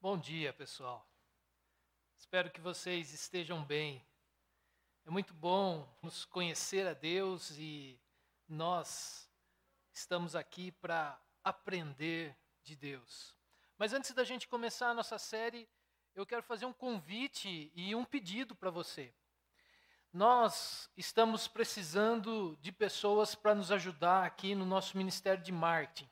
Bom dia, pessoal. Espero que vocês estejam bem. É muito bom nos conhecer a Deus e nós estamos aqui para aprender de Deus. Mas antes da gente começar a nossa série, eu quero fazer um convite e um pedido para você. Nós estamos precisando de pessoas para nos ajudar aqui no nosso ministério de marketing.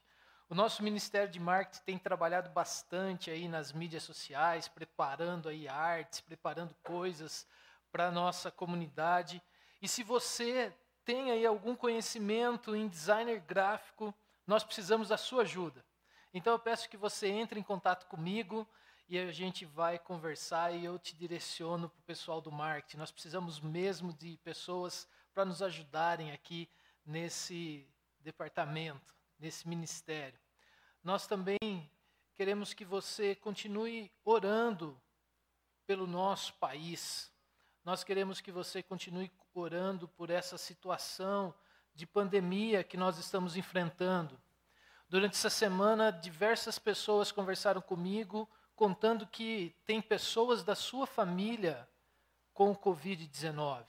O nosso Ministério de Marketing tem trabalhado bastante aí nas mídias sociais, preparando aí artes, preparando coisas para a nossa comunidade. E se você tem aí algum conhecimento em designer gráfico, nós precisamos da sua ajuda. Então eu peço que você entre em contato comigo e a gente vai conversar e eu te direciono para o pessoal do marketing. Nós precisamos mesmo de pessoas para nos ajudarem aqui nesse departamento nesse ministério. Nós também queremos que você continue orando pelo nosso país. Nós queremos que você continue orando por essa situação de pandemia que nós estamos enfrentando. Durante essa semana, diversas pessoas conversaram comigo, contando que tem pessoas da sua família com o Covid-19.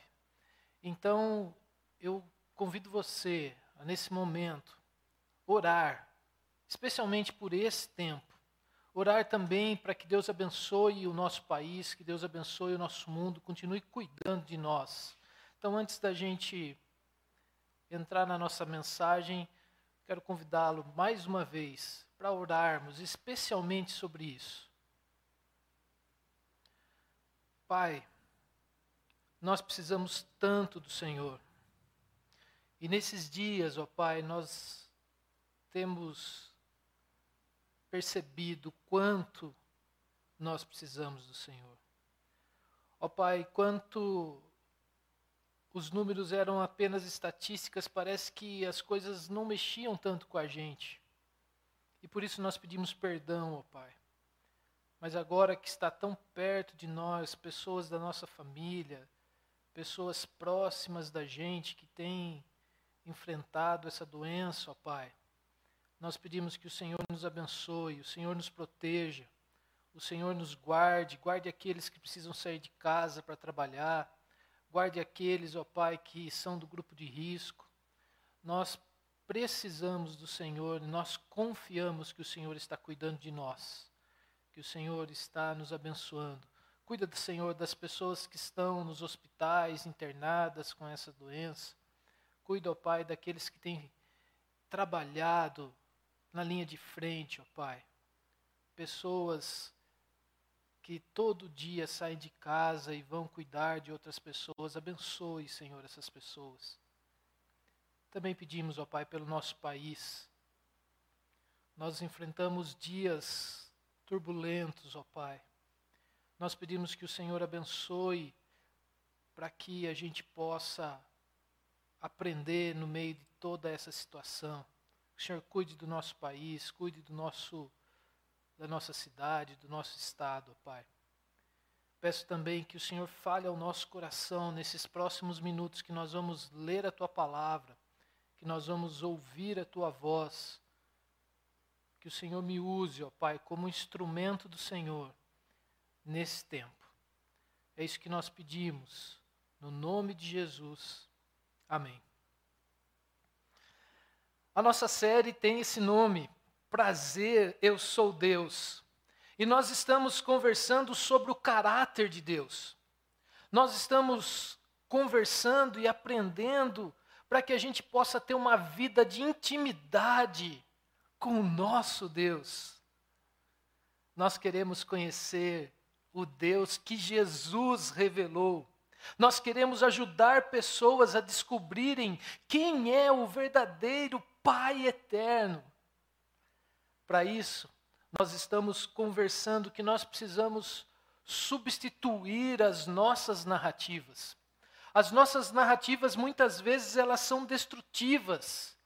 Então, eu convido você, nesse momento, orar, especialmente por esse tempo. Orar também para que Deus abençoe o nosso país, que Deus abençoe o nosso mundo, continue cuidando de nós. Então, antes da gente entrar na nossa mensagem, quero convidá-lo mais uma vez para orarmos especialmente sobre isso. Pai, nós precisamos tanto do Senhor. E nesses dias, ó Pai, nós temos percebido quanto nós precisamos do Senhor. Ó Pai, quanto os números eram apenas estatísticas, parece que as coisas não mexiam tanto com a gente. E por isso nós pedimos perdão, ó Pai. Mas agora que está tão perto de nós, pessoas da nossa família, pessoas próximas da gente que têm enfrentado essa doença, ó Pai, nós pedimos que o Senhor nos abençoe, o Senhor nos proteja, o Senhor nos guarde, guarde aqueles que precisam sair de casa para trabalhar, guarde aqueles, ó Pai, que são do grupo de risco. Nós precisamos do Senhor, nós confiamos que o Senhor está cuidando de nós, que o Senhor está nos abençoando. Cuida do Senhor das pessoas que estão nos hospitais internadas com essa doença. Cuida, ó Pai, daqueles que têm trabalhado na linha de frente, ó Pai. Pessoas que todo dia saem de casa e vão cuidar de outras pessoas. Abençoe, Senhor, essas pessoas. Também pedimos, ó Pai, pelo nosso país. Nós enfrentamos dias turbulentos, ó Pai. Nós pedimos que o Senhor abençoe para que a gente possa aprender no meio de toda essa situação. O Senhor cuide do nosso país, cuide do nosso, da nossa cidade, do nosso estado, Pai. Peço também que o Senhor fale ao nosso coração nesses próximos minutos que nós vamos ler a tua palavra, que nós vamos ouvir a tua voz. Que o Senhor me use, ó Pai, como instrumento do Senhor nesse tempo. É isso que nós pedimos, no nome de Jesus. Amém. A nossa série tem esse nome, Prazer, Eu Sou Deus. E nós estamos conversando sobre o caráter de Deus. Nós estamos conversando e aprendendo para que a gente possa ter uma vida de intimidade com o nosso Deus. Nós queremos conhecer o Deus que Jesus revelou. Nós queremos ajudar pessoas a descobrirem quem é o verdadeiro Pai eterno. Para isso, nós estamos conversando que nós precisamos substituir as nossas narrativas. As nossas narrativas muitas vezes elas são destrutivas.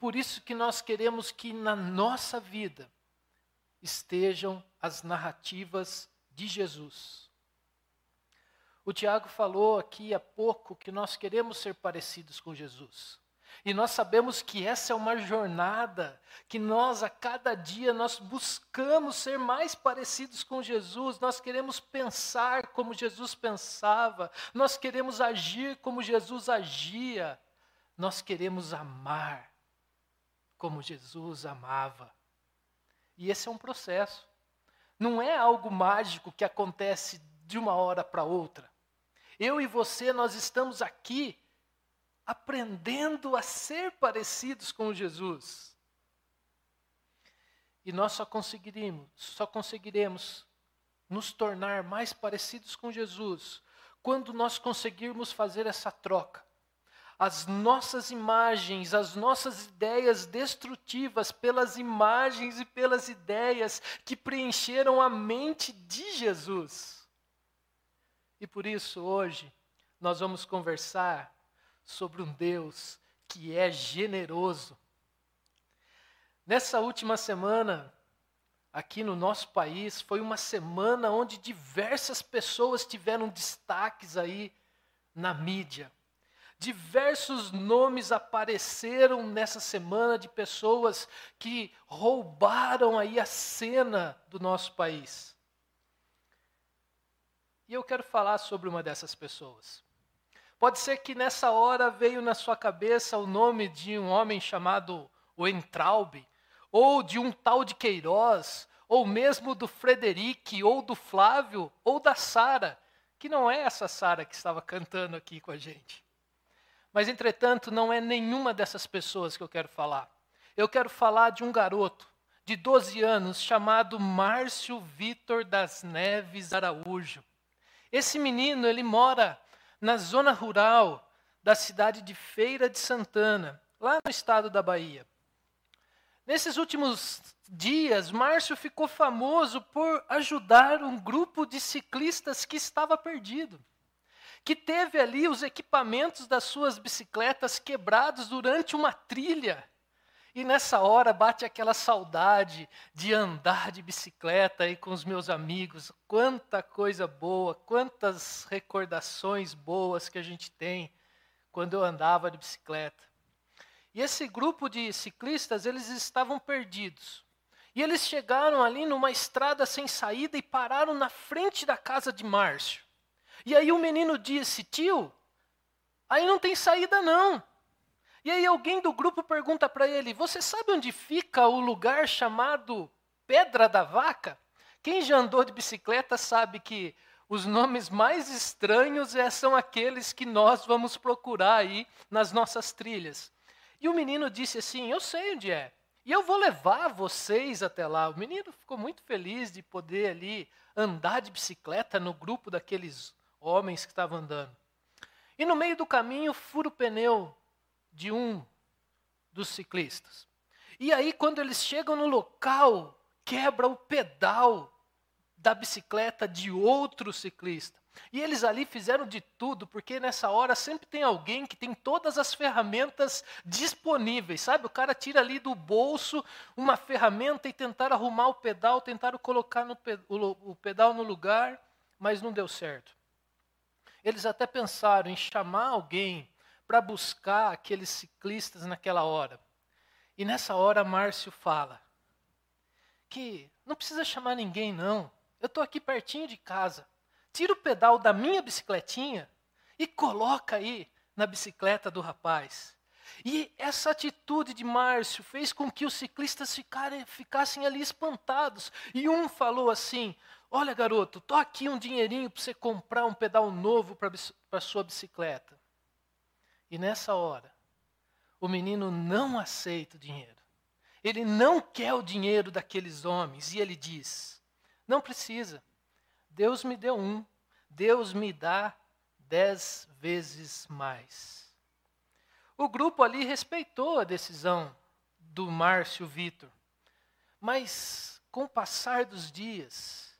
Por isso que nós queremos que na nossa vida estejam as narrativas de Jesus. O Tiago falou aqui há pouco que nós queremos ser parecidos com Jesus. E nós sabemos que essa é uma jornada, que nós a cada dia nós buscamos ser mais parecidos com Jesus, nós queremos pensar como Jesus pensava, nós queremos agir como Jesus agia, nós queremos amar como Jesus amava. E esse é um processo. Não é algo mágico que acontece de uma hora para outra. Eu e você, nós estamos aqui aprendendo a ser parecidos com Jesus. E nós só conseguiremos, só conseguiremos nos tornar mais parecidos com Jesus quando nós conseguirmos fazer essa troca. As nossas imagens, as nossas ideias destrutivas pelas imagens e pelas ideias que preencheram a mente de Jesus. E por isso hoje nós vamos conversar sobre um Deus que é generoso. Nessa última semana, aqui no nosso país, foi uma semana onde diversas pessoas tiveram destaques aí na mídia. Diversos nomes apareceram nessa semana de pessoas que roubaram aí a cena do nosso país. E eu quero falar sobre uma dessas pessoas. Pode ser que nessa hora veio na sua cabeça o nome de um homem chamado Weintraub, ou de um tal de Queiroz, ou mesmo do Frederic, ou do Flávio, ou da Sara, que não é essa Sara que estava cantando aqui com a gente. Mas, entretanto, não é nenhuma dessas pessoas que eu quero falar. Eu quero falar de um garoto de 12 anos chamado Márcio Vitor das Neves Araújo. Esse menino, ele mora na zona rural da cidade de Feira de Santana, lá no estado da Bahia. Nesses últimos dias, Márcio ficou famoso por ajudar um grupo de ciclistas que estava perdido, que teve ali os equipamentos das suas bicicletas quebrados durante uma trilha e nessa hora bate aquela saudade de andar de bicicleta aí com os meus amigos. Quanta coisa boa, quantas recordações boas que a gente tem quando eu andava de bicicleta. E esse grupo de ciclistas, eles estavam perdidos. E eles chegaram ali numa estrada sem saída e pararam na frente da casa de Márcio. E aí o menino disse: Tio, aí não tem saída não. E aí alguém do grupo pergunta para ele: Você sabe onde fica o lugar chamado Pedra da Vaca? Quem já andou de bicicleta sabe que os nomes mais estranhos é, são aqueles que nós vamos procurar aí nas nossas trilhas. E o menino disse assim: Eu sei onde é. E eu vou levar vocês até lá. O menino ficou muito feliz de poder ali andar de bicicleta no grupo daqueles homens que estavam andando. E no meio do caminho fura o pneu de um dos ciclistas. E aí, quando eles chegam no local, quebra o pedal da bicicleta de outro ciclista. E eles ali fizeram de tudo, porque nessa hora sempre tem alguém que tem todas as ferramentas disponíveis, sabe? O cara tira ali do bolso uma ferramenta e tentar arrumar o pedal, tentaram colocar no, o pedal no lugar, mas não deu certo. Eles até pensaram em chamar alguém para buscar aqueles ciclistas naquela hora. E nessa hora Márcio fala que não precisa chamar ninguém não. Eu estou aqui pertinho de casa. Tira o pedal da minha bicicletinha e coloca aí na bicicleta do rapaz. E essa atitude de Márcio fez com que os ciclistas ficarem, ficassem ali espantados. E um falou assim: Olha, garoto, tô aqui um dinheirinho para você comprar um pedal novo para a sua bicicleta. E nessa hora, o menino não aceita o dinheiro. Ele não quer o dinheiro daqueles homens. E ele diz: Não precisa. Deus me deu um. Deus me dá dez vezes mais. O grupo ali respeitou a decisão do Márcio Vitor. Mas, com o passar dos dias,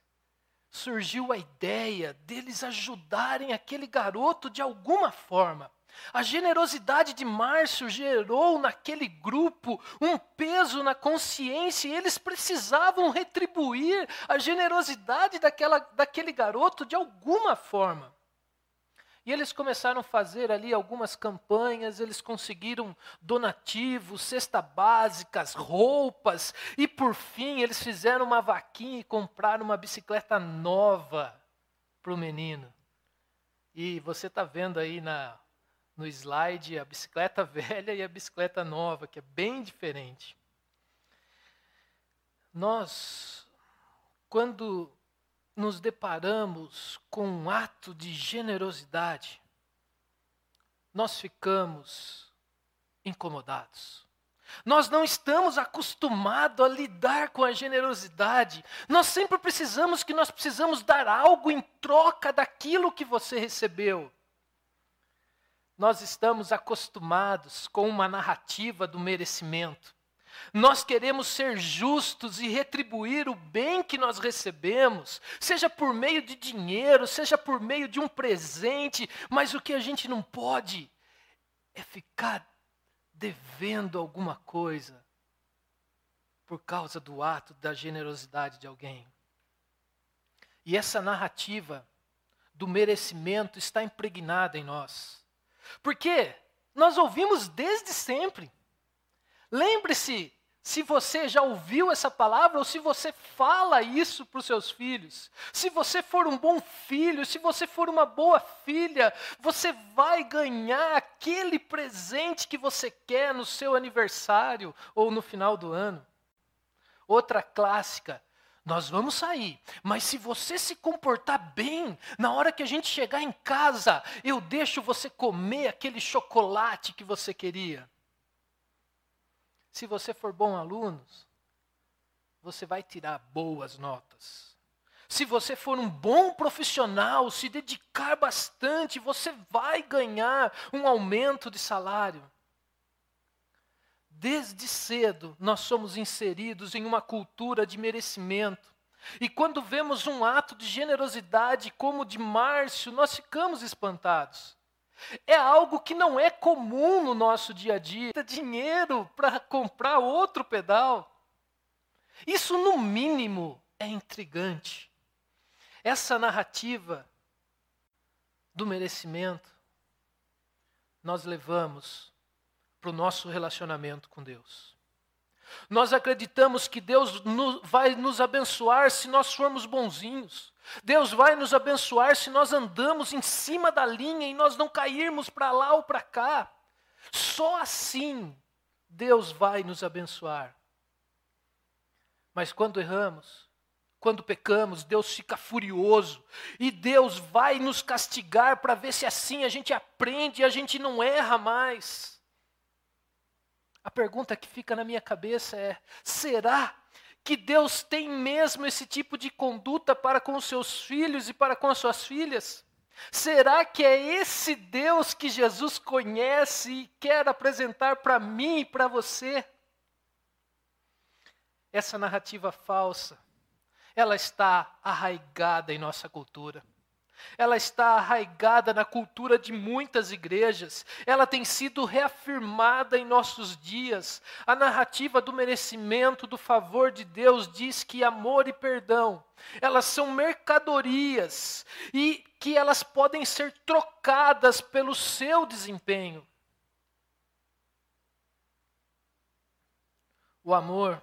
surgiu a ideia deles ajudarem aquele garoto de alguma forma. A generosidade de Márcio gerou naquele grupo um peso na consciência e eles precisavam retribuir a generosidade daquela, daquele garoto de alguma forma. E eles começaram a fazer ali algumas campanhas, eles conseguiram donativos, cesta básicas, roupas, e por fim eles fizeram uma vaquinha e compraram uma bicicleta nova para o menino. E você está vendo aí na, no slide a bicicleta velha e a bicicleta nova, que é bem diferente. Nós, quando nos deparamos com um ato de generosidade, nós ficamos incomodados. Nós não estamos acostumados a lidar com a generosidade. Nós sempre precisamos que nós precisamos dar algo em troca daquilo que você recebeu. Nós estamos acostumados com uma narrativa do merecimento. Nós queremos ser justos e retribuir o bem que nós recebemos, seja por meio de dinheiro, seja por meio de um presente, mas o que a gente não pode é ficar devendo alguma coisa por causa do ato da generosidade de alguém. E essa narrativa do merecimento está impregnada em nós. Porque nós ouvimos desde sempre. Lembre-se se você já ouviu essa palavra ou se você fala isso para os seus filhos. Se você for um bom filho, se você for uma boa filha, você vai ganhar aquele presente que você quer no seu aniversário ou no final do ano. Outra clássica. Nós vamos sair, mas se você se comportar bem, na hora que a gente chegar em casa, eu deixo você comer aquele chocolate que você queria. Se você for bom aluno, você vai tirar boas notas. Se você for um bom profissional, se dedicar bastante, você vai ganhar um aumento de salário. Desde cedo, nós somos inseridos em uma cultura de merecimento. E quando vemos um ato de generosidade como o de Márcio, nós ficamos espantados. É algo que não é comum no nosso dia a dia. Dinheiro para comprar outro pedal. Isso, no mínimo, é intrigante. Essa narrativa do merecimento, nós levamos para o nosso relacionamento com Deus. Nós acreditamos que Deus vai nos abençoar se nós formos bonzinhos. Deus vai nos abençoar se nós andamos em cima da linha e nós não cairmos para lá ou para cá. Só assim Deus vai nos abençoar. Mas quando erramos, quando pecamos, Deus fica furioso e Deus vai nos castigar para ver se assim a gente aprende e a gente não erra mais. A pergunta que fica na minha cabeça é: será que Deus tem mesmo esse tipo de conduta para com seus filhos e para com as suas filhas? Será que é esse Deus que Jesus conhece e quer apresentar para mim e para você? Essa narrativa falsa, ela está arraigada em nossa cultura ela está arraigada na cultura de muitas igrejas, ela tem sido reafirmada em nossos dias. A narrativa do merecimento, do favor de Deus diz que amor e perdão, elas são mercadorias e que elas podem ser trocadas pelo seu desempenho. O amor,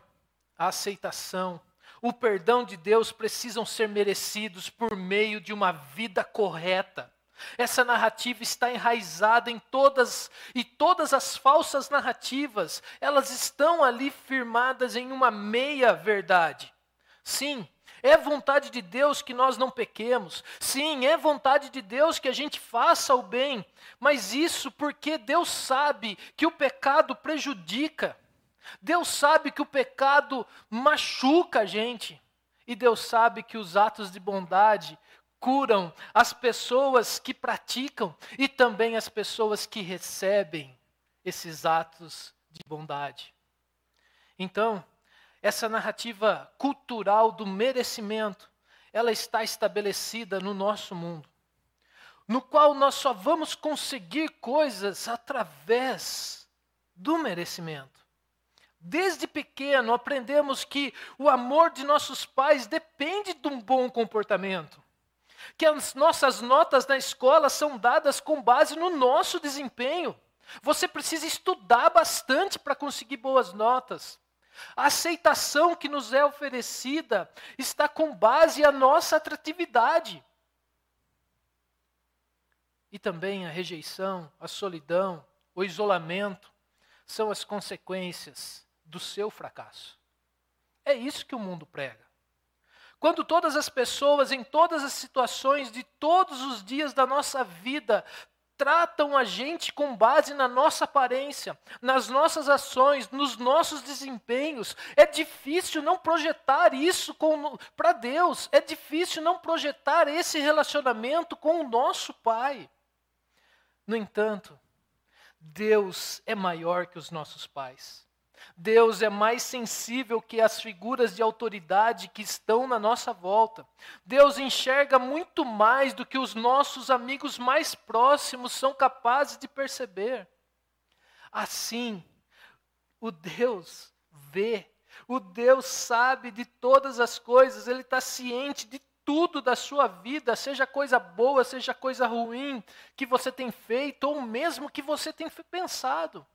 a aceitação, o perdão de Deus precisam ser merecidos por meio de uma vida correta. Essa narrativa está enraizada em todas e todas as falsas narrativas, elas estão ali firmadas em uma meia verdade. Sim, é vontade de Deus que nós não pequemos. Sim, é vontade de Deus que a gente faça o bem. Mas isso porque Deus sabe que o pecado prejudica. Deus sabe que o pecado machuca a gente. E Deus sabe que os atos de bondade curam as pessoas que praticam e também as pessoas que recebem esses atos de bondade. Então, essa narrativa cultural do merecimento, ela está estabelecida no nosso mundo, no qual nós só vamos conseguir coisas através do merecimento. Desde pequeno aprendemos que o amor de nossos pais depende de um bom comportamento. que as nossas notas na escola são dadas com base no nosso desempenho. Você precisa estudar bastante para conseguir boas notas. A aceitação que nos é oferecida está com base a nossa atratividade. E também a rejeição, a solidão, o isolamento são as consequências do seu fracasso. É isso que o mundo prega. Quando todas as pessoas, em todas as situações de todos os dias da nossa vida, tratam a gente com base na nossa aparência, nas nossas ações, nos nossos desempenhos. É difícil não projetar isso para Deus, é difícil não projetar esse relacionamento com o nosso Pai. No entanto, Deus é maior que os nossos pais. Deus é mais sensível que as figuras de autoridade que estão na nossa volta. Deus enxerga muito mais do que os nossos amigos mais próximos são capazes de perceber. Assim, o Deus vê, o Deus sabe de todas as coisas, Ele está ciente de tudo da sua vida, seja coisa boa, seja coisa ruim, que você tem feito, ou mesmo que você tem pensado.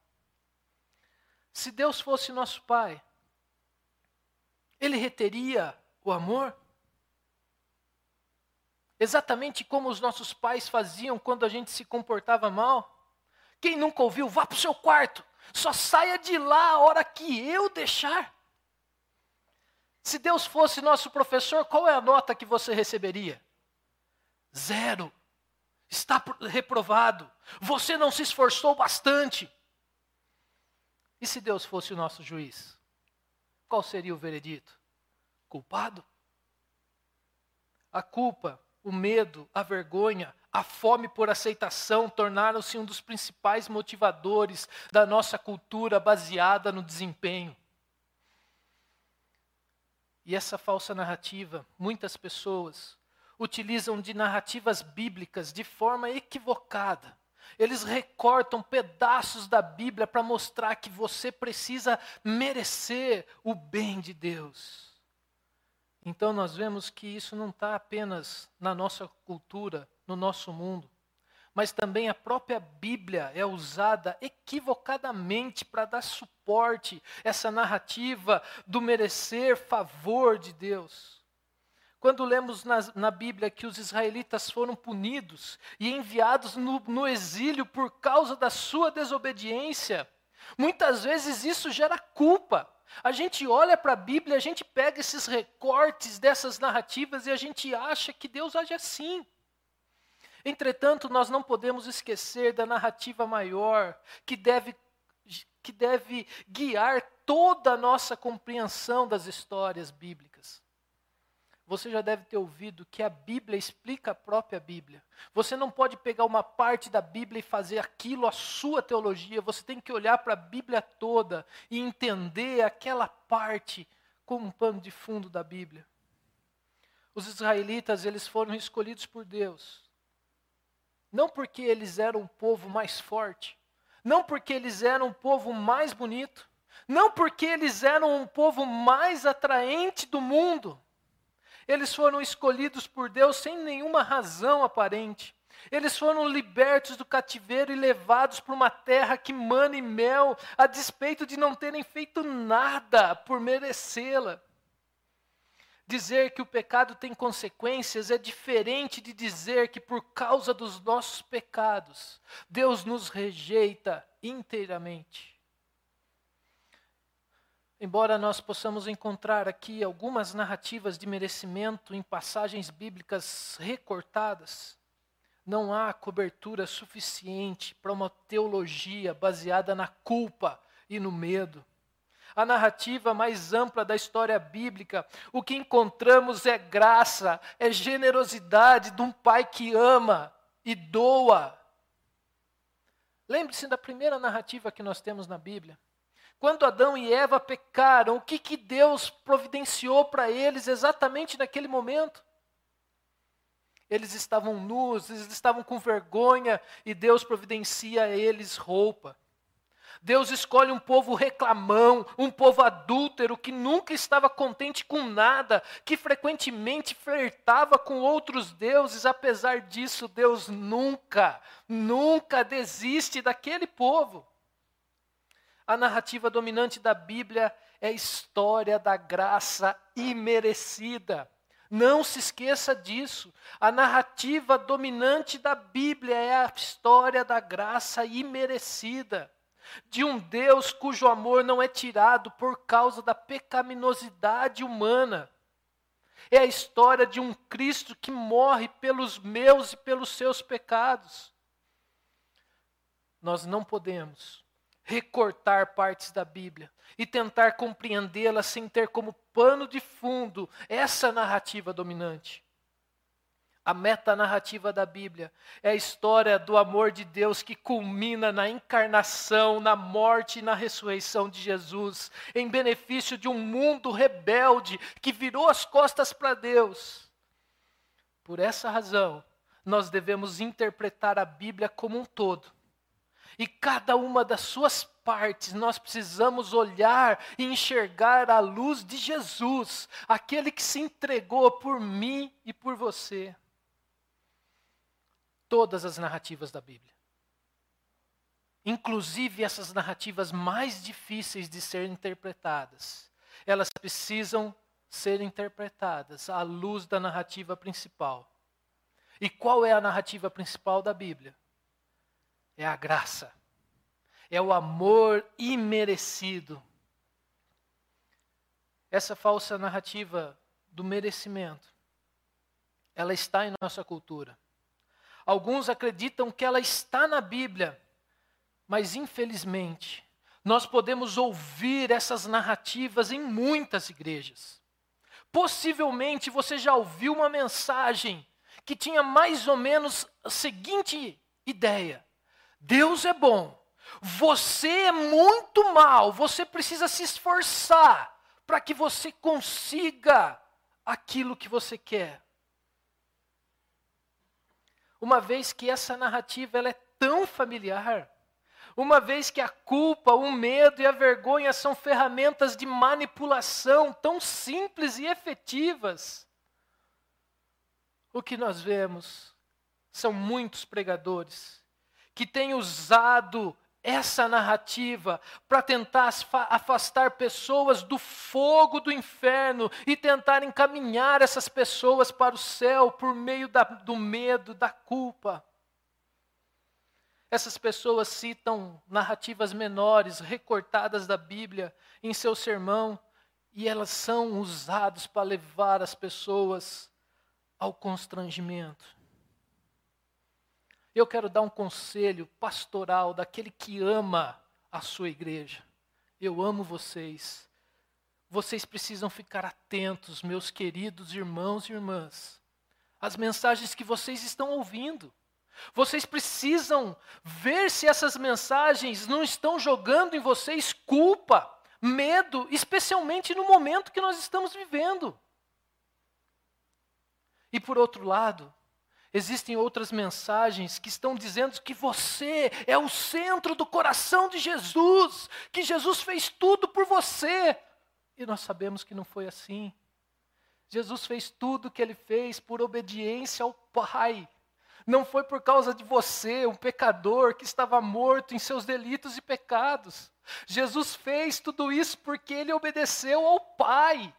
Se Deus fosse nosso Pai, Ele reteria o amor? Exatamente como os nossos pais faziam quando a gente se comportava mal? Quem nunca ouviu, vá para o seu quarto, só saia de lá a hora que eu deixar. Se Deus fosse nosso professor, qual é a nota que você receberia? Zero. Está reprovado. Você não se esforçou bastante. E se Deus fosse o nosso juiz? Qual seria o veredito? Culpado? A culpa, o medo, a vergonha, a fome por aceitação tornaram-se um dos principais motivadores da nossa cultura baseada no desempenho. E essa falsa narrativa, muitas pessoas utilizam de narrativas bíblicas de forma equivocada eles recortam pedaços da Bíblia para mostrar que você precisa merecer o bem de Deus. Então nós vemos que isso não está apenas na nossa cultura, no nosso mundo, mas também a própria Bíblia é usada equivocadamente para dar suporte a essa narrativa do merecer favor de Deus. Quando lemos na, na, Bíblia que os israelitas foram punidos e enviados no, no exílio por causa da sua desobediência, muitas vezes isso gera culpa. A gente olha para a Bíblia, a gente pega esses recortes dessas narrativas e a gente acha que Deus age assim. Entretanto, nós não podemos esquecer da narrativa maior que deve, que deve guiar toda a nossa compreensão das histórias bíblicas. Você já deve ter ouvido que a Bíblia explica a própria Bíblia. Você não pode pegar uma parte da Bíblia e fazer aquilo a sua teologia. Você tem que olhar para a Bíblia toda e entender aquela parte como um pano de fundo da Bíblia. Os israelitas, eles foram escolhidos por Deus. Não porque eles eram o povo mais forte, não porque eles eram o povo mais bonito, não porque eles eram o povo mais atraente do mundo, eles foram escolhidos por Deus sem nenhuma razão aparente. Eles foram libertos do cativeiro e levados para uma terra que mana e mel, a despeito de não terem feito nada por merecê-la. Dizer que o pecado tem consequências é diferente de dizer que por causa dos nossos pecados, Deus nos rejeita inteiramente. Embora nós possamos encontrar aqui algumas narrativas de merecimento em passagens bíblicas recortadas, não há cobertura suficiente para uma teologia baseada na culpa e no medo. A narrativa mais ampla da história bíblica, o que encontramos é graça, é generosidade de um pai que ama e doa. Lembre-se da primeira narrativa que nós temos na Bíblia. Quando Adão e Eva pecaram, o que, que Deus providenciou para eles exatamente naquele momento? Eles estavam nus, eles estavam com vergonha e Deus providencia a eles roupa. Deus escolhe um povo reclamão, um povo adúltero que nunca estava contente com nada, que frequentemente flertava com outros deuses. Apesar disso, Deus nunca, nunca desiste daquele povo. A narrativa dominante da Bíblia é a história da graça imerecida. Não se esqueça disso. A narrativa dominante da Bíblia é a história da graça imerecida de um Deus cujo amor não é tirado por causa da pecaminosidade humana. É a história de um Cristo que morre pelos meus e pelos seus pecados. Nós não podemos recortar partes da Bíblia e tentar compreendê-la sem ter como pano de fundo essa narrativa dominante. A metanarrativa da Bíblia é a história do amor de Deus que culmina na encarnação, na morte e na ressurreição de Jesus, em benefício de um mundo rebelde que virou as costas para Deus. Por essa razão, nós devemos interpretar a Bíblia como um todo. E cada uma das suas partes nós precisamos olhar e enxergar a luz de Jesus, aquele que se entregou por mim e por você todas as narrativas da Bíblia. Inclusive essas narrativas mais difíceis de serem interpretadas, elas precisam ser interpretadas à luz da narrativa principal. E qual é a narrativa principal da Bíblia? É a graça. É o amor imerecido. Essa falsa narrativa do merecimento, ela está em nossa cultura. Alguns acreditam que ela está na Bíblia, mas infelizmente, nós podemos ouvir essas narrativas em muitas igrejas. Possivelmente você já ouviu uma mensagem que tinha mais ou menos a seguinte ideia: Deus é bom, você é muito mal, você precisa se esforçar para que você consiga aquilo que você quer. Uma vez que essa narrativa ela é tão familiar, uma vez que a culpa, o medo e a vergonha são ferramentas de manipulação tão simples e efetivas, o que nós vemos são muitos pregadores que têm usado essa narrativa para tentar afastar pessoas do fogo do inferno e tentar encaminhar essas pessoas para o céu por meio da, do medo, da culpa. Essas pessoas citam narrativas menores, recortadas da Bíblia, em seu sermão, e elas são usadas para levar as pessoas ao constrangimento. Eu quero dar um conselho pastoral daquele que ama a sua igreja. Eu amo vocês. Vocês precisam ficar atentos, meus queridos irmãos e irmãs, às mensagens que vocês estão ouvindo. Vocês precisam ver se essas mensagens não estão jogando em vocês culpa, medo, especialmente no momento que nós estamos vivendo. E por outro lado, Existem outras mensagens que estão dizendo que você é o centro do coração de Jesus, que Jesus fez tudo por você. E nós sabemos que não foi assim. Jesus fez tudo o que ele fez por obediência ao Pai. Não foi por causa de você, um pecador que estava morto em seus delitos e pecados. Jesus fez tudo isso porque ele obedeceu ao Pai.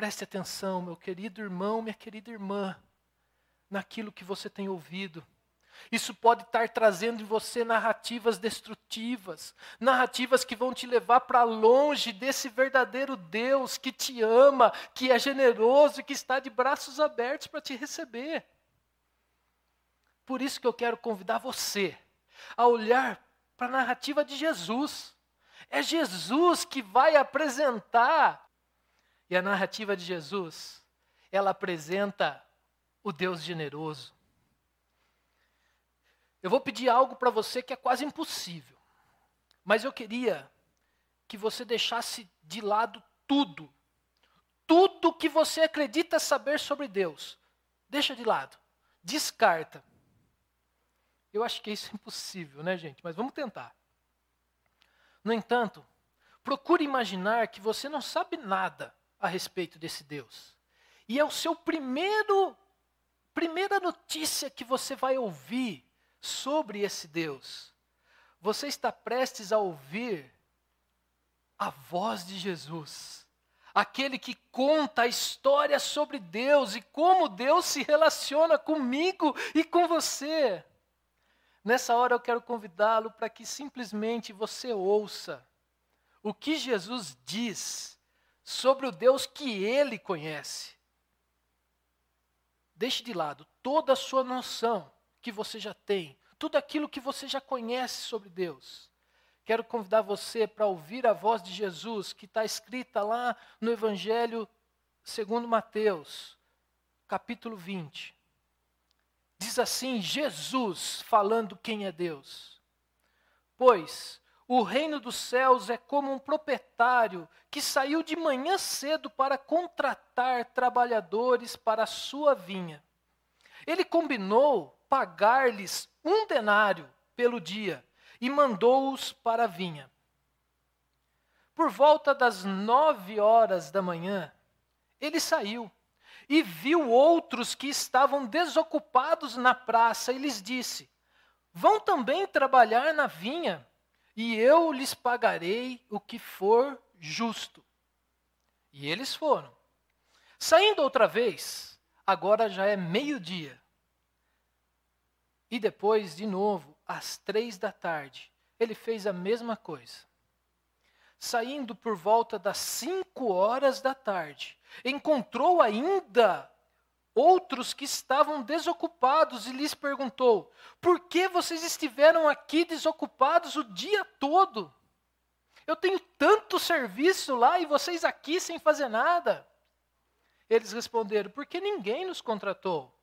Preste atenção, meu querido irmão, minha querida irmã, naquilo que você tem ouvido. Isso pode estar trazendo em você narrativas destrutivas, narrativas que vão te levar para longe desse verdadeiro Deus que te ama, que é generoso e que está de braços abertos para te receber. Por isso que eu quero convidar você a olhar para a narrativa de Jesus. É Jesus que vai apresentar e a narrativa de Jesus, ela apresenta o Deus generoso. Eu vou pedir algo para você que é quase impossível, mas eu queria que você deixasse de lado tudo, tudo que você acredita saber sobre Deus, deixa de lado, descarta. Eu acho que isso é impossível, né, gente? Mas vamos tentar. No entanto, procure imaginar que você não sabe nada a respeito desse Deus. E é o seu primeiro primeira notícia que você vai ouvir sobre esse Deus. Você está prestes a ouvir a voz de Jesus, aquele que conta a história sobre Deus e como Deus se relaciona comigo e com você. Nessa hora eu quero convidá-lo para que simplesmente você ouça o que Jesus diz sobre o Deus que ele conhece. Deixe de lado toda a sua noção que você já tem, tudo aquilo que você já conhece sobre Deus. Quero convidar você para ouvir a voz de Jesus, que está escrita lá no Evangelho segundo Mateus, capítulo 20. Diz assim: Jesus falando quem é Deus. Pois o reino dos céus é como um proprietário que saiu de manhã cedo para contratar trabalhadores para a sua vinha. Ele combinou pagar-lhes um denário pelo dia e mandou-os para a vinha. Por volta das nove horas da manhã, ele saiu e viu outros que estavam desocupados na praça e lhes disse: Vão também trabalhar na vinha, e eu lhes pagarei o que for justo. E eles foram. Saindo outra vez, agora já é meio-dia. E depois, de novo, às três da tarde, ele fez a mesma coisa. Saindo por volta das cinco horas da tarde, encontrou ainda outros que estavam desocupados e lhes perguntou: Por que vocês estiveram aqui desocupados o dia todo? Eu tenho tanto serviço lá e vocês aqui sem fazer nada. Eles responderam: Porque ninguém nos contratou.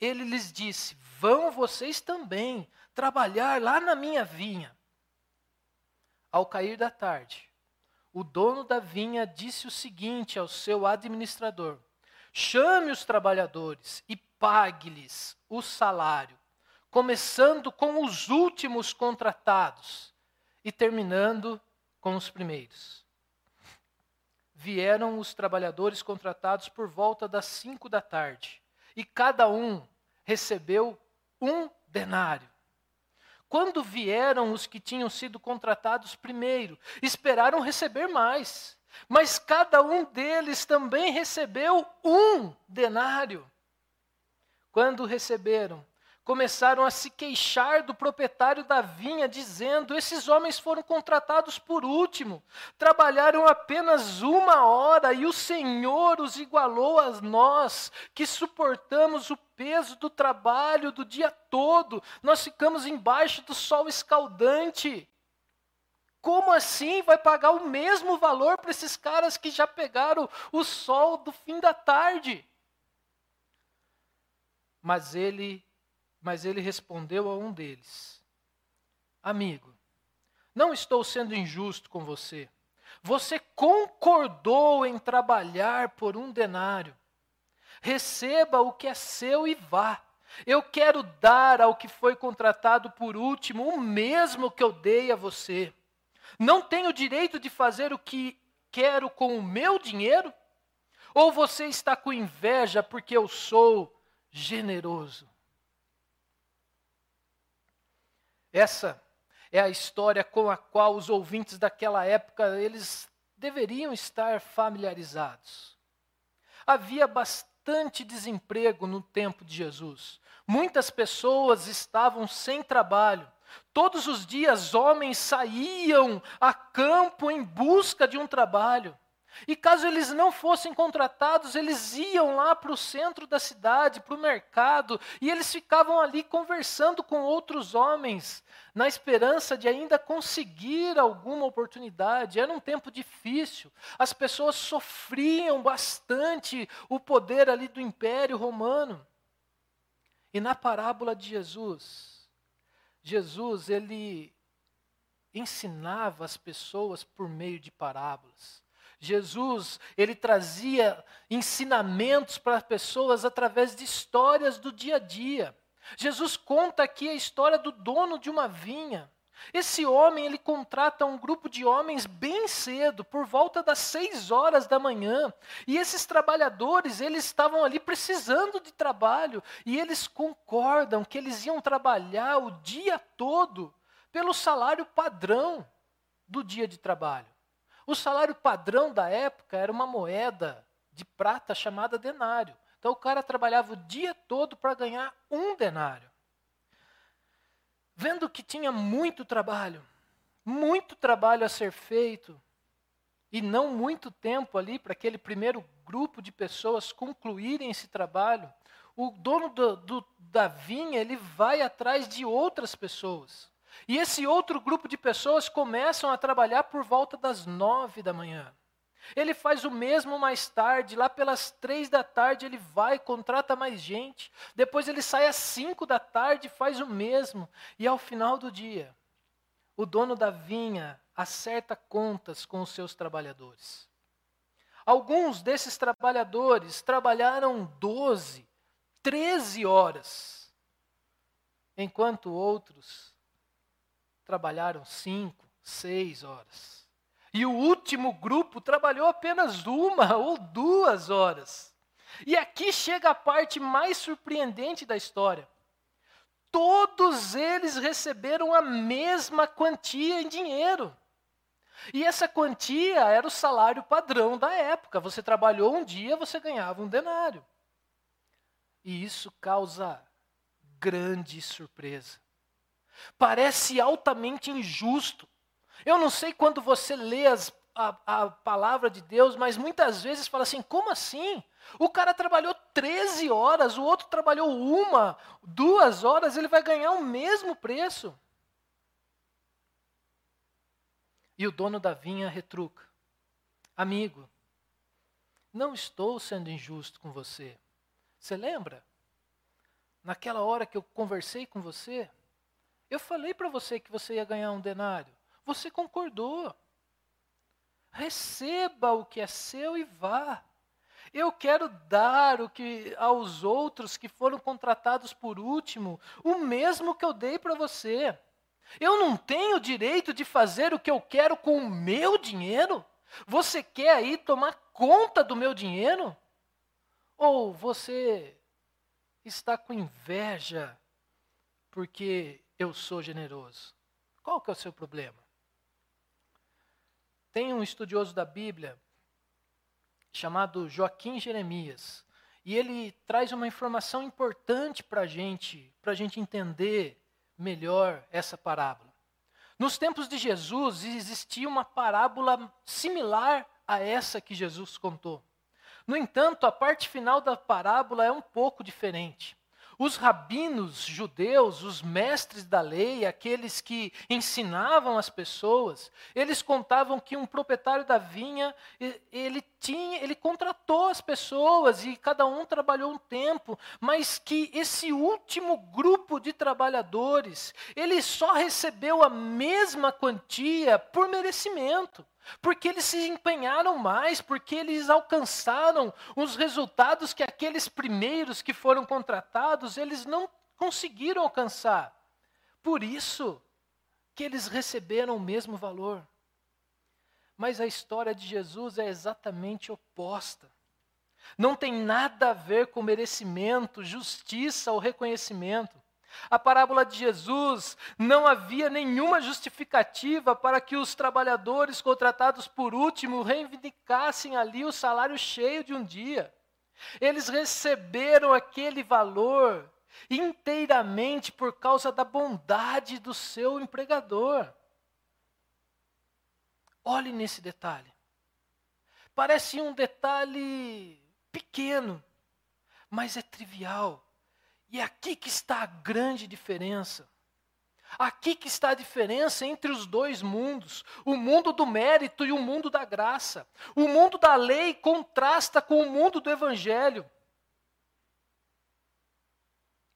Ele lhes disse: Vão vocês também trabalhar lá na minha vinha. Ao cair da tarde, o dono da vinha disse o seguinte ao seu administrador: Chame os trabalhadores e pague-lhes o salário, começando com os últimos contratados e terminando com os primeiros. Vieram os trabalhadores contratados por volta das cinco da tarde, e cada um recebeu um denário. Quando vieram os que tinham sido contratados primeiro, esperaram receber mais. Mas cada um deles também recebeu um denário. Quando receberam, começaram a se queixar do proprietário da vinha, dizendo: Esses homens foram contratados por último, trabalharam apenas uma hora e o Senhor os igualou a nós, que suportamos o peso do trabalho do dia todo, nós ficamos embaixo do sol escaldante. Como assim vai pagar o mesmo valor para esses caras que já pegaram o sol do fim da tarde? Mas ele mas ele respondeu a um deles: Amigo, não estou sendo injusto com você. Você concordou em trabalhar por um denário. Receba o que é seu e vá. Eu quero dar ao que foi contratado por último o mesmo que eu dei a você. Não tenho direito de fazer o que quero com o meu dinheiro? Ou você está com inveja porque eu sou generoso? Essa é a história com a qual os ouvintes daquela época eles deveriam estar familiarizados. Havia bastante desemprego no tempo de Jesus. Muitas pessoas estavam sem trabalho. Todos os dias homens saíam a campo em busca de um trabalho. E caso eles não fossem contratados, eles iam lá para o centro da cidade, para o mercado, e eles ficavam ali conversando com outros homens, na esperança de ainda conseguir alguma oportunidade. Era um tempo difícil, as pessoas sofriam bastante o poder ali do Império Romano. E na parábola de Jesus, Jesus, ele ensinava as pessoas por meio de parábolas. Jesus, ele trazia ensinamentos para as pessoas através de histórias do dia a dia. Jesus conta aqui a história do dono de uma vinha. Esse homem, ele contrata um grupo de homens bem cedo, por volta das seis horas da manhã. E esses trabalhadores, eles estavam ali precisando de trabalho. E eles concordam que eles iam trabalhar o dia todo pelo salário padrão do dia de trabalho. O salário padrão da época era uma moeda de prata chamada denário. Então o cara trabalhava o dia todo para ganhar um denário. Vendo que tinha muito trabalho, muito trabalho a ser feito, e não muito tempo ali para aquele primeiro grupo de pessoas concluírem esse trabalho, o dono do, do, da vinha ele vai atrás de outras pessoas. E esse outro grupo de pessoas começam a trabalhar por volta das nove da manhã. Ele faz o mesmo mais tarde, lá pelas três da tarde ele vai, contrata mais gente. Depois ele sai às cinco da tarde, faz o mesmo. E ao final do dia, o dono da vinha acerta contas com os seus trabalhadores. Alguns desses trabalhadores trabalharam 12, 13 horas, enquanto outros trabalharam 5, 6 horas. E o último grupo trabalhou apenas uma ou duas horas. E aqui chega a parte mais surpreendente da história. Todos eles receberam a mesma quantia em dinheiro. E essa quantia era o salário padrão da época. Você trabalhou um dia, você ganhava um denário. E isso causa grande surpresa. Parece altamente injusto. Eu não sei quando você lê as, a, a palavra de Deus, mas muitas vezes fala assim: como assim? O cara trabalhou 13 horas, o outro trabalhou uma, duas horas, ele vai ganhar o mesmo preço. E o dono da vinha retruca: Amigo, não estou sendo injusto com você. Você lembra? Naquela hora que eu conversei com você, eu falei para você que você ia ganhar um denário. Você concordou. Receba o que é seu e vá. Eu quero dar o que aos outros que foram contratados por último, o mesmo que eu dei para você. Eu não tenho direito de fazer o que eu quero com o meu dinheiro? Você quer aí tomar conta do meu dinheiro? Ou você está com inveja porque eu sou generoso? Qual que é o seu problema? Tem um estudioso da Bíblia chamado Joaquim Jeremias. E ele traz uma informação importante para a gente, para a gente entender melhor essa parábola. Nos tempos de Jesus existia uma parábola similar a essa que Jesus contou. No entanto, a parte final da parábola é um pouco diferente. Os rabinos judeus, os mestres da lei, aqueles que ensinavam as pessoas, eles contavam que um proprietário da vinha, ele tinha, ele contratou as pessoas e cada um trabalhou um tempo, mas que esse último grupo de trabalhadores, ele só recebeu a mesma quantia por merecimento. Porque eles se empenharam mais, porque eles alcançaram os resultados que aqueles primeiros que foram contratados, eles não conseguiram alcançar. Por isso que eles receberam o mesmo valor. Mas a história de Jesus é exatamente oposta. Não tem nada a ver com merecimento, justiça ou reconhecimento. A parábola de Jesus não havia nenhuma justificativa para que os trabalhadores contratados por último reivindicassem ali o salário cheio de um dia. Eles receberam aquele valor inteiramente por causa da bondade do seu empregador. Olhe nesse detalhe. Parece um detalhe pequeno, mas é trivial. E aqui que está a grande diferença. Aqui que está a diferença entre os dois mundos, o mundo do mérito e o mundo da graça. O mundo da lei contrasta com o mundo do evangelho.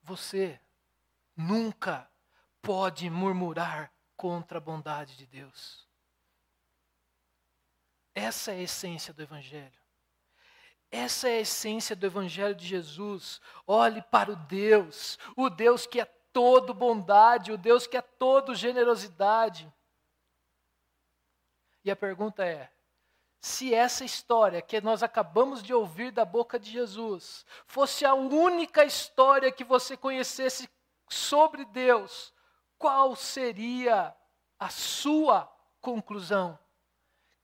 Você nunca pode murmurar contra a bondade de Deus. Essa é a essência do evangelho. Essa é a essência do Evangelho de Jesus. Olhe para o Deus, o Deus que é todo bondade, o Deus que é todo generosidade. E a pergunta é: se essa história que nós acabamos de ouvir da boca de Jesus fosse a única história que você conhecesse sobre Deus, qual seria a sua conclusão?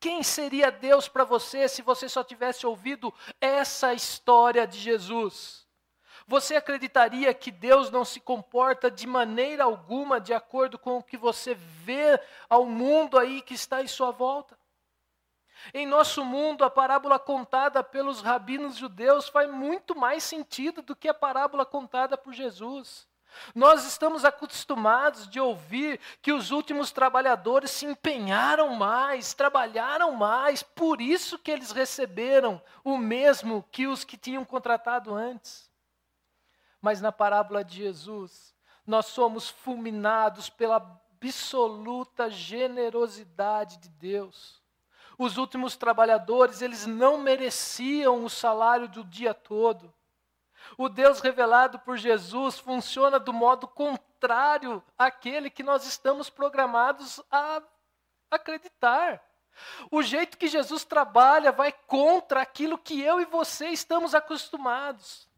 Quem seria Deus para você se você só tivesse ouvido essa história de Jesus? Você acreditaria que Deus não se comporta de maneira alguma de acordo com o que você vê ao mundo aí que está em sua volta? Em nosso mundo, a parábola contada pelos rabinos judeus faz muito mais sentido do que a parábola contada por Jesus. Nós estamos acostumados de ouvir que os últimos trabalhadores se empenharam mais, trabalharam mais, por isso que eles receberam o mesmo que os que tinham contratado antes. Mas na parábola de Jesus, nós somos fulminados pela absoluta generosidade de Deus. Os últimos trabalhadores, eles não mereciam o salário do dia todo. O Deus revelado por Jesus funciona do modo contrário àquele que nós estamos programados a acreditar. O jeito que Jesus trabalha vai contra aquilo que eu e você estamos acostumados.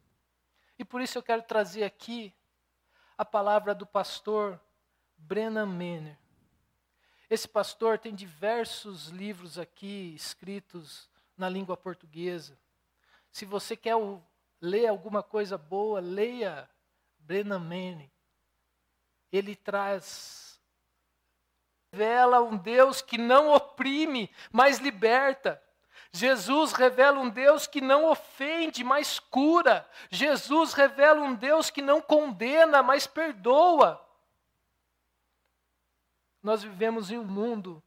E por isso eu quero trazer aqui a palavra do pastor Brennan Manner. Esse pastor tem diversos livros aqui escritos na língua portuguesa. Se você quer ler alguma coisa boa, leia Brennan Manning. Ele traz, revela um Deus que não oprime, mas liberta. Jesus revela um Deus que não ofende, mas cura. Jesus revela um Deus que não condena, mas perdoa. Nós vivemos em um mundo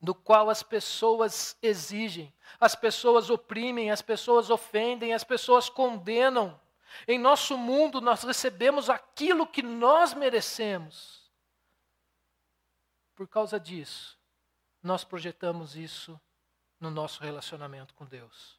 no qual as pessoas exigem, as pessoas oprimem, as pessoas ofendem, as pessoas condenam. Em nosso mundo, nós recebemos aquilo que nós merecemos. Por causa disso, nós projetamos isso no nosso relacionamento com Deus.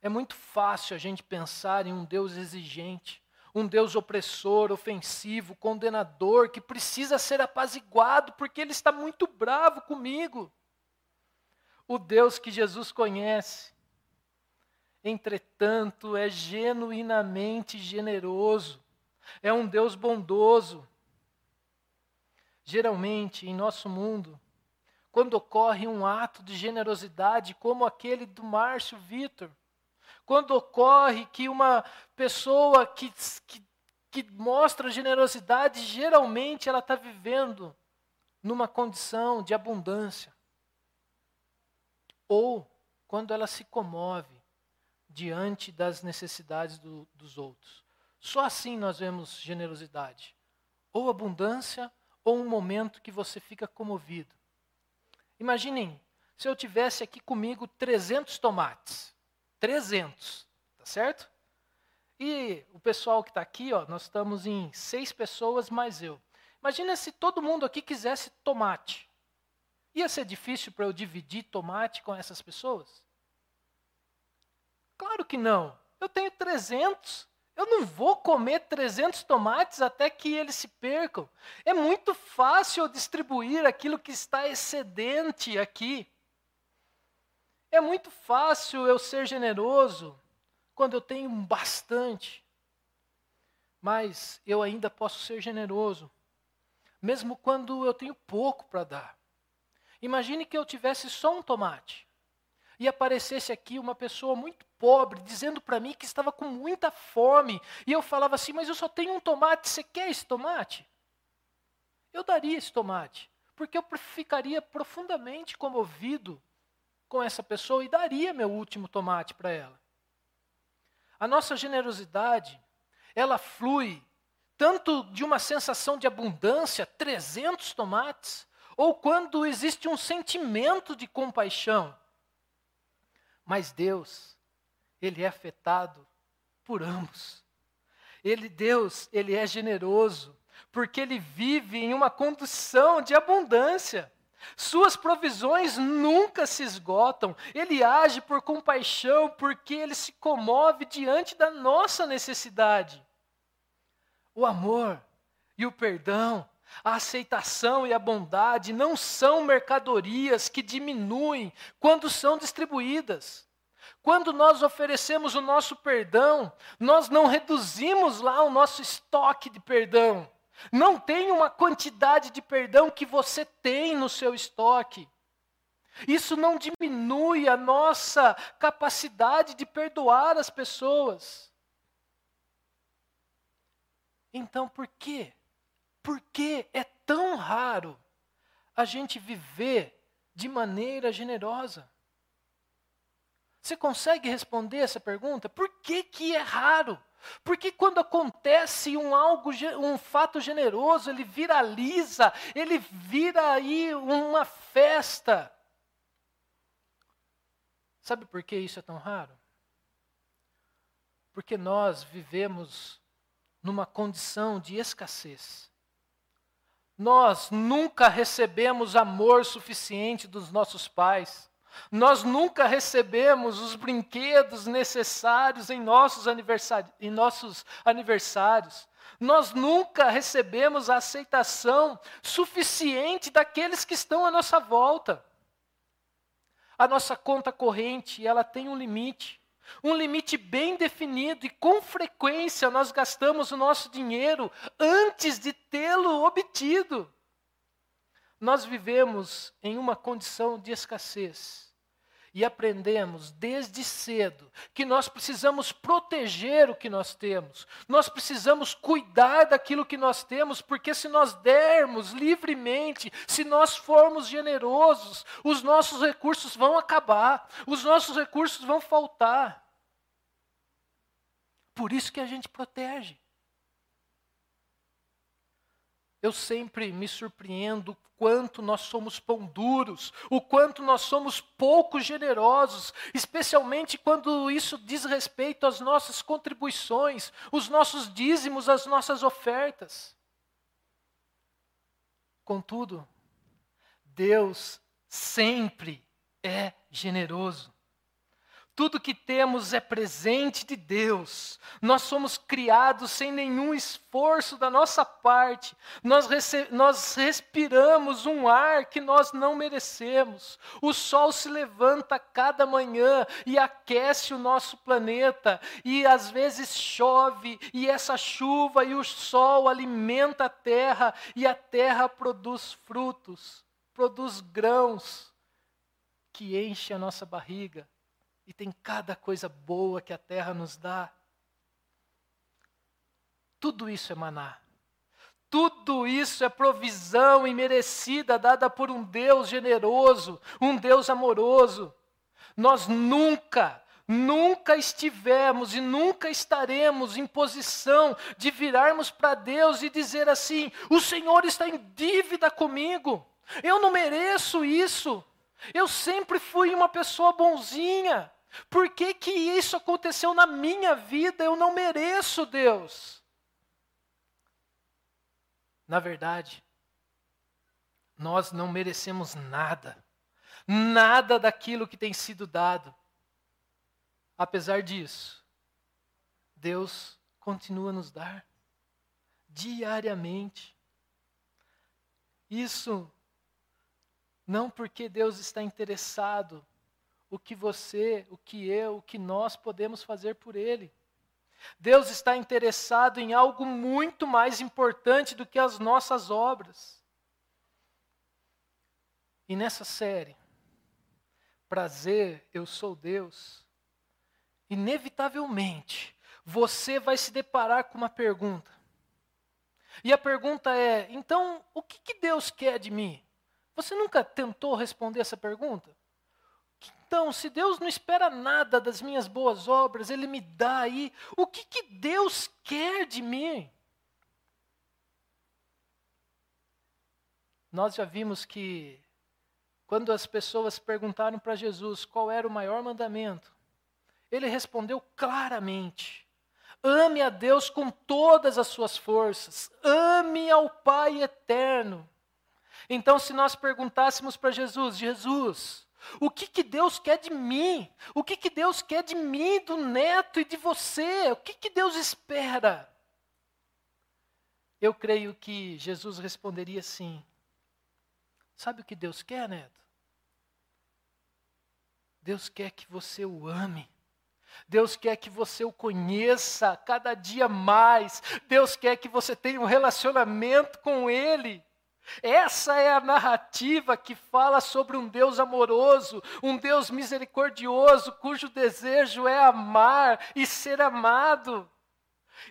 É muito fácil a gente pensar em um Deus exigente, um Deus opressor, ofensivo, condenador, que precisa ser apaziguado porque ele está muito bravo comigo. O Deus que Jesus conhece, entretanto, é genuinamente generoso, é um Deus bondoso. Geralmente, em nosso mundo, quando ocorre um ato de generosidade como aquele do Márcio Vitor, quando ocorre que uma pessoa que, que, que mostra generosidade, geralmente ela está vivendo numa condição de abundância. Ou quando ela se comove diante das necessidades do, dos outros. Só assim nós vemos generosidade. Ou abundância, ou um momento que você fica comovido. Imaginem se eu tivesse aqui comigo 300 tomates. 300, tá certo? E o pessoal que está aqui, ó, nós estamos em seis pessoas mais eu. Imagina se todo mundo aqui quisesse tomate. Ia ser difícil para eu dividir tomate com essas pessoas? Claro que não. Eu tenho 300. Eu não vou comer 300 tomates até que eles se percam. É muito fácil distribuir aquilo que está excedente aqui. É muito fácil eu ser generoso quando eu tenho bastante. Mas eu ainda posso ser generoso, mesmo quando eu tenho pouco para dar. Imagine que eu tivesse só um tomate e aparecesse aqui uma pessoa muito pobre dizendo para mim que estava com muita fome e eu falava assim: Mas eu só tenho um tomate, você quer esse tomate? Eu daria esse tomate, porque eu ficaria profundamente comovido com essa pessoa e daria meu último tomate para ela. A nossa generosidade, ela flui tanto de uma sensação de abundância, 300 tomates, ou quando existe um sentimento de compaixão. Mas Deus, ele é afetado por ambos. Ele Deus, ele é generoso, porque ele vive em uma condição de abundância. Suas provisões nunca se esgotam. Ele age por compaixão porque ele se comove diante da nossa necessidade. O amor e o perdão, a aceitação e a bondade não são mercadorias que diminuem quando são distribuídas. Quando nós oferecemos o nosso perdão, nós não reduzimos lá o nosso estoque de perdão. Não tem uma quantidade de perdão que você tem no seu estoque. Isso não diminui a nossa capacidade de perdoar as pessoas. Então, por quê? Por que é tão raro a gente viver de maneira generosa? Você consegue responder essa pergunta? Por que, que é raro? Porque quando acontece um algo, um fato generoso, ele viraliza, ele vira aí uma festa. Sabe por que isso é tão raro? Porque nós vivemos numa condição de escassez. Nós nunca recebemos amor suficiente dos nossos pais. Nós nunca recebemos os brinquedos necessários em nossos, aniversários, em nossos aniversários. Nós nunca recebemos a aceitação suficiente daqueles que estão à nossa volta. A nossa conta corrente, ela tem um limite. Um limite bem definido e com frequência nós gastamos o nosso dinheiro antes de tê-lo obtido. Nós vivemos em uma condição de escassez e aprendemos desde cedo que nós precisamos proteger o que nós temos, nós precisamos cuidar daquilo que nós temos, porque se nós dermos livremente, se nós formos generosos, os nossos recursos vão acabar, os nossos recursos vão faltar. Por isso que a gente protege. Eu sempre me surpreendo quanto nós somos pão duros, o quanto nós somos pouco generosos, especialmente quando isso diz respeito às nossas contribuições, os nossos dízimos, as nossas ofertas. Contudo, Deus sempre é generoso. Tudo que temos é presente de Deus. Nós somos criados sem nenhum esforço da nossa parte. Nós, nós, respiramos um ar que nós não merecemos. O sol se levanta cada manhã e aquece o nosso planeta. E às vezes chove, e essa chuva e o sol alimenta a terra, e a terra produz frutos, produz grãos que enche a nossa barriga e tem cada coisa boa que a terra nos dá. Tudo isso é maná. Tudo isso é provisão imerecida dada por um Deus generoso, um Deus amoroso. Nós nunca, nunca estivemos e nunca estaremos em posição de virarmos para Deus e dizer assim: o Senhor está em dívida comigo, eu não mereço isso, eu sempre fui uma pessoa bonzinha, por que, que isso aconteceu na minha vida? Eu não mereço Deus. Na verdade, nós não merecemos nada, nada daquilo que tem sido dado. Apesar disso, Deus continua a nos dar diariamente. Isso não porque Deus está interessado o que você, o que eu, o que nós podemos fazer por Ele. Deus está interessado em algo muito mais importante do que as nossas obras. E nessa série, Prazer, Eu Sou Deus, inevitavelmente você vai se deparar com uma pergunta. E a pergunta é: então, o que, que Deus quer de mim? Você nunca tentou responder essa pergunta? Então, se Deus não espera nada das minhas boas obras, Ele me dá aí, o que, que Deus quer de mim? Nós já vimos que, quando as pessoas perguntaram para Jesus qual era o maior mandamento, ele respondeu claramente: ame a Deus com todas as suas forças, ame ao Pai eterno Então, se nós perguntássemos para Jesus, Jesus, o que, que Deus quer de mim? O que, que Deus quer de mim, do neto e de você? O que, que Deus espera? Eu creio que Jesus responderia sim. Sabe o que Deus quer, neto? Deus quer que você o ame. Deus quer que você o conheça cada dia mais. Deus quer que você tenha um relacionamento com Ele. Essa é a narrativa que fala sobre um Deus amoroso, um Deus misericordioso, cujo desejo é amar e ser amado.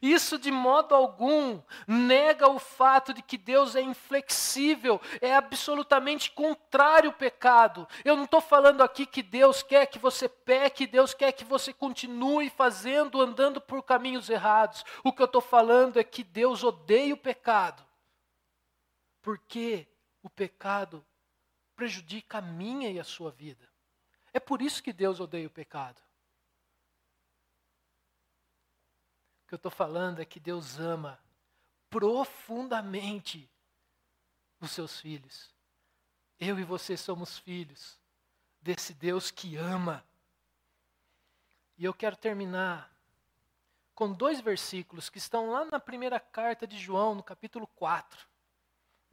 Isso de modo algum nega o fato de que Deus é inflexível, é absolutamente contrário ao pecado. Eu não estou falando aqui que Deus quer que você peque, Deus quer que você continue fazendo, andando por caminhos errados. O que eu estou falando é que Deus odeia o pecado, porque o pecado prejudica a minha e a sua vida. É por isso que Deus odeia o pecado. O que eu estou falando é que Deus ama profundamente os seus filhos. Eu e você somos filhos desse Deus que ama. E eu quero terminar com dois versículos que estão lá na primeira carta de João, no capítulo 4.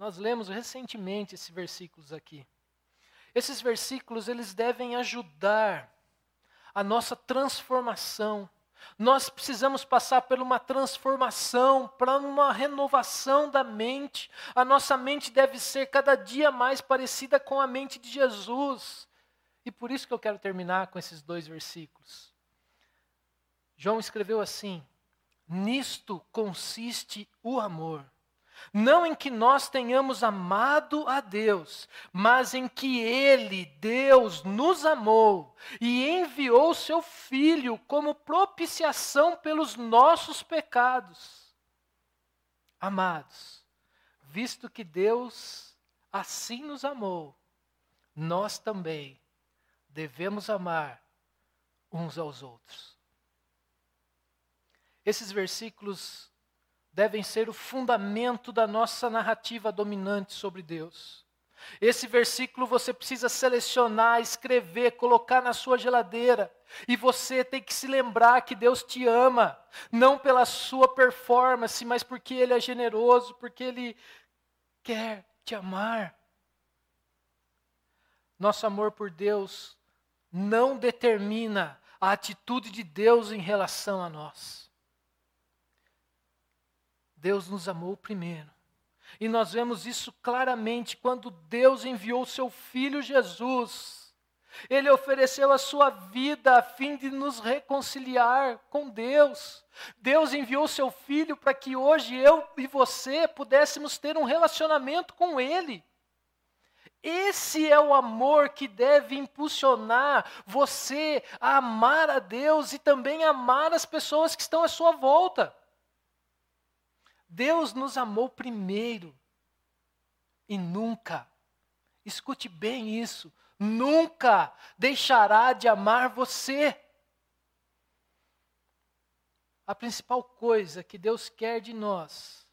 Nós lemos recentemente esses versículos aqui. Esses versículos eles devem ajudar a nossa transformação nós precisamos passar por uma transformação, para uma renovação da mente. A nossa mente deve ser cada dia mais parecida com a mente de Jesus. E por isso que eu quero terminar com esses dois versículos. João escreveu assim: Nisto consiste o amor. Não em que nós tenhamos amado a Deus, mas em que Ele, Deus, nos amou e enviou seu Filho como propiciação pelos nossos pecados. Amados, visto que Deus assim nos amou, nós também devemos amar uns aos outros. Esses versículos devem ser o fundamento da nossa narrativa dominante sobre Deus. Esse versículo você precisa selecionar, escrever, colocar na sua geladeira. E você tem que se lembrar que Deus te ama, não pela sua performance, mas porque Ele é generoso, porque Ele quer te amar. Nosso amor por Deus não determina a atitude de Deus em relação a nós. Deus nos amou primeiro. E nós vemos isso claramente quando Deus enviou seu filho Jesus. Ele ofereceu a sua vida a fim de nos reconciliar com Deus. Deus enviou seu filho para que hoje eu e você pudéssemos ter um relacionamento com Ele. Esse é o amor que deve impulsionar você a amar a Deus e também amar as pessoas que estão à sua volta. Deus nos amou primeiro e nunca, escute bem isso, nunca deixará de amar você. A principal coisa que Deus quer de nós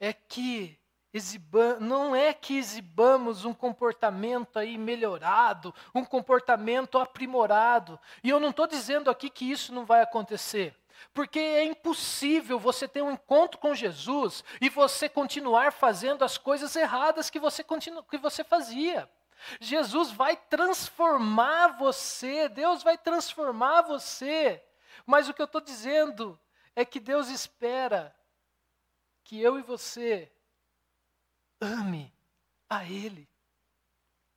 é que exiba, não é que exibamos um comportamento aí melhorado, um comportamento aprimorado. E eu não estou dizendo aqui que isso não vai acontecer. Porque é impossível você ter um encontro com Jesus e você continuar fazendo as coisas erradas que você, continu, que você fazia. Jesus vai transformar você, Deus vai transformar você. Mas o que eu estou dizendo é que Deus espera que eu e você ame a Ele.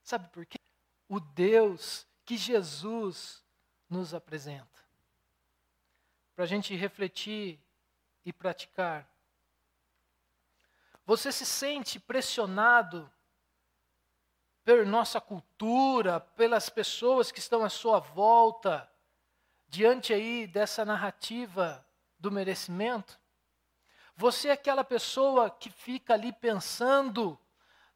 Sabe por quê? O Deus que Jesus nos apresenta para a gente refletir e praticar. Você se sente pressionado pela nossa cultura, pelas pessoas que estão à sua volta, diante aí dessa narrativa do merecimento? Você é aquela pessoa que fica ali pensando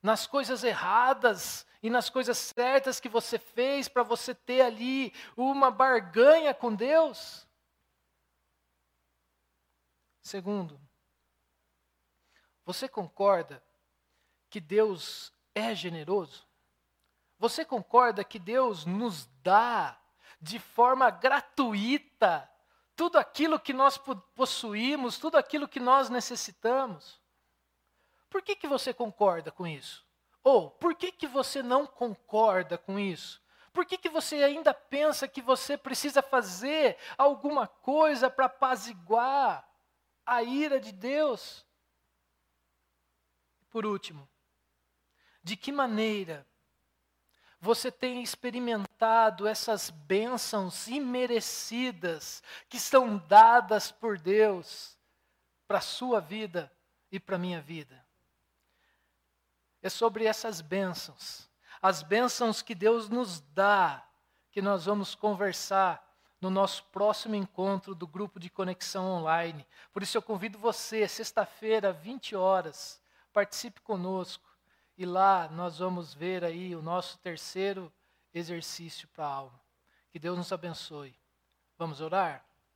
nas coisas erradas e nas coisas certas que você fez para você ter ali uma barganha com Deus? Segundo, você concorda que Deus é generoso? Você concorda que Deus nos dá de forma gratuita tudo aquilo que nós possuímos, tudo aquilo que nós necessitamos? Por que, que você concorda com isso? Ou por que, que você não concorda com isso? Por que, que você ainda pensa que você precisa fazer alguma coisa para apaziguar a ira de Deus? Por último, de que maneira você tem experimentado essas bênçãos imerecidas que são dadas por Deus para a sua vida e para a minha vida? É sobre essas bênçãos as bênçãos que Deus nos dá, que nós vamos conversar no nosso próximo encontro do grupo de conexão online. Por isso eu convido você, sexta-feira, 20 horas, participe conosco. E lá nós vamos ver aí o nosso terceiro exercício para a alma. Que Deus nos abençoe. Vamos orar?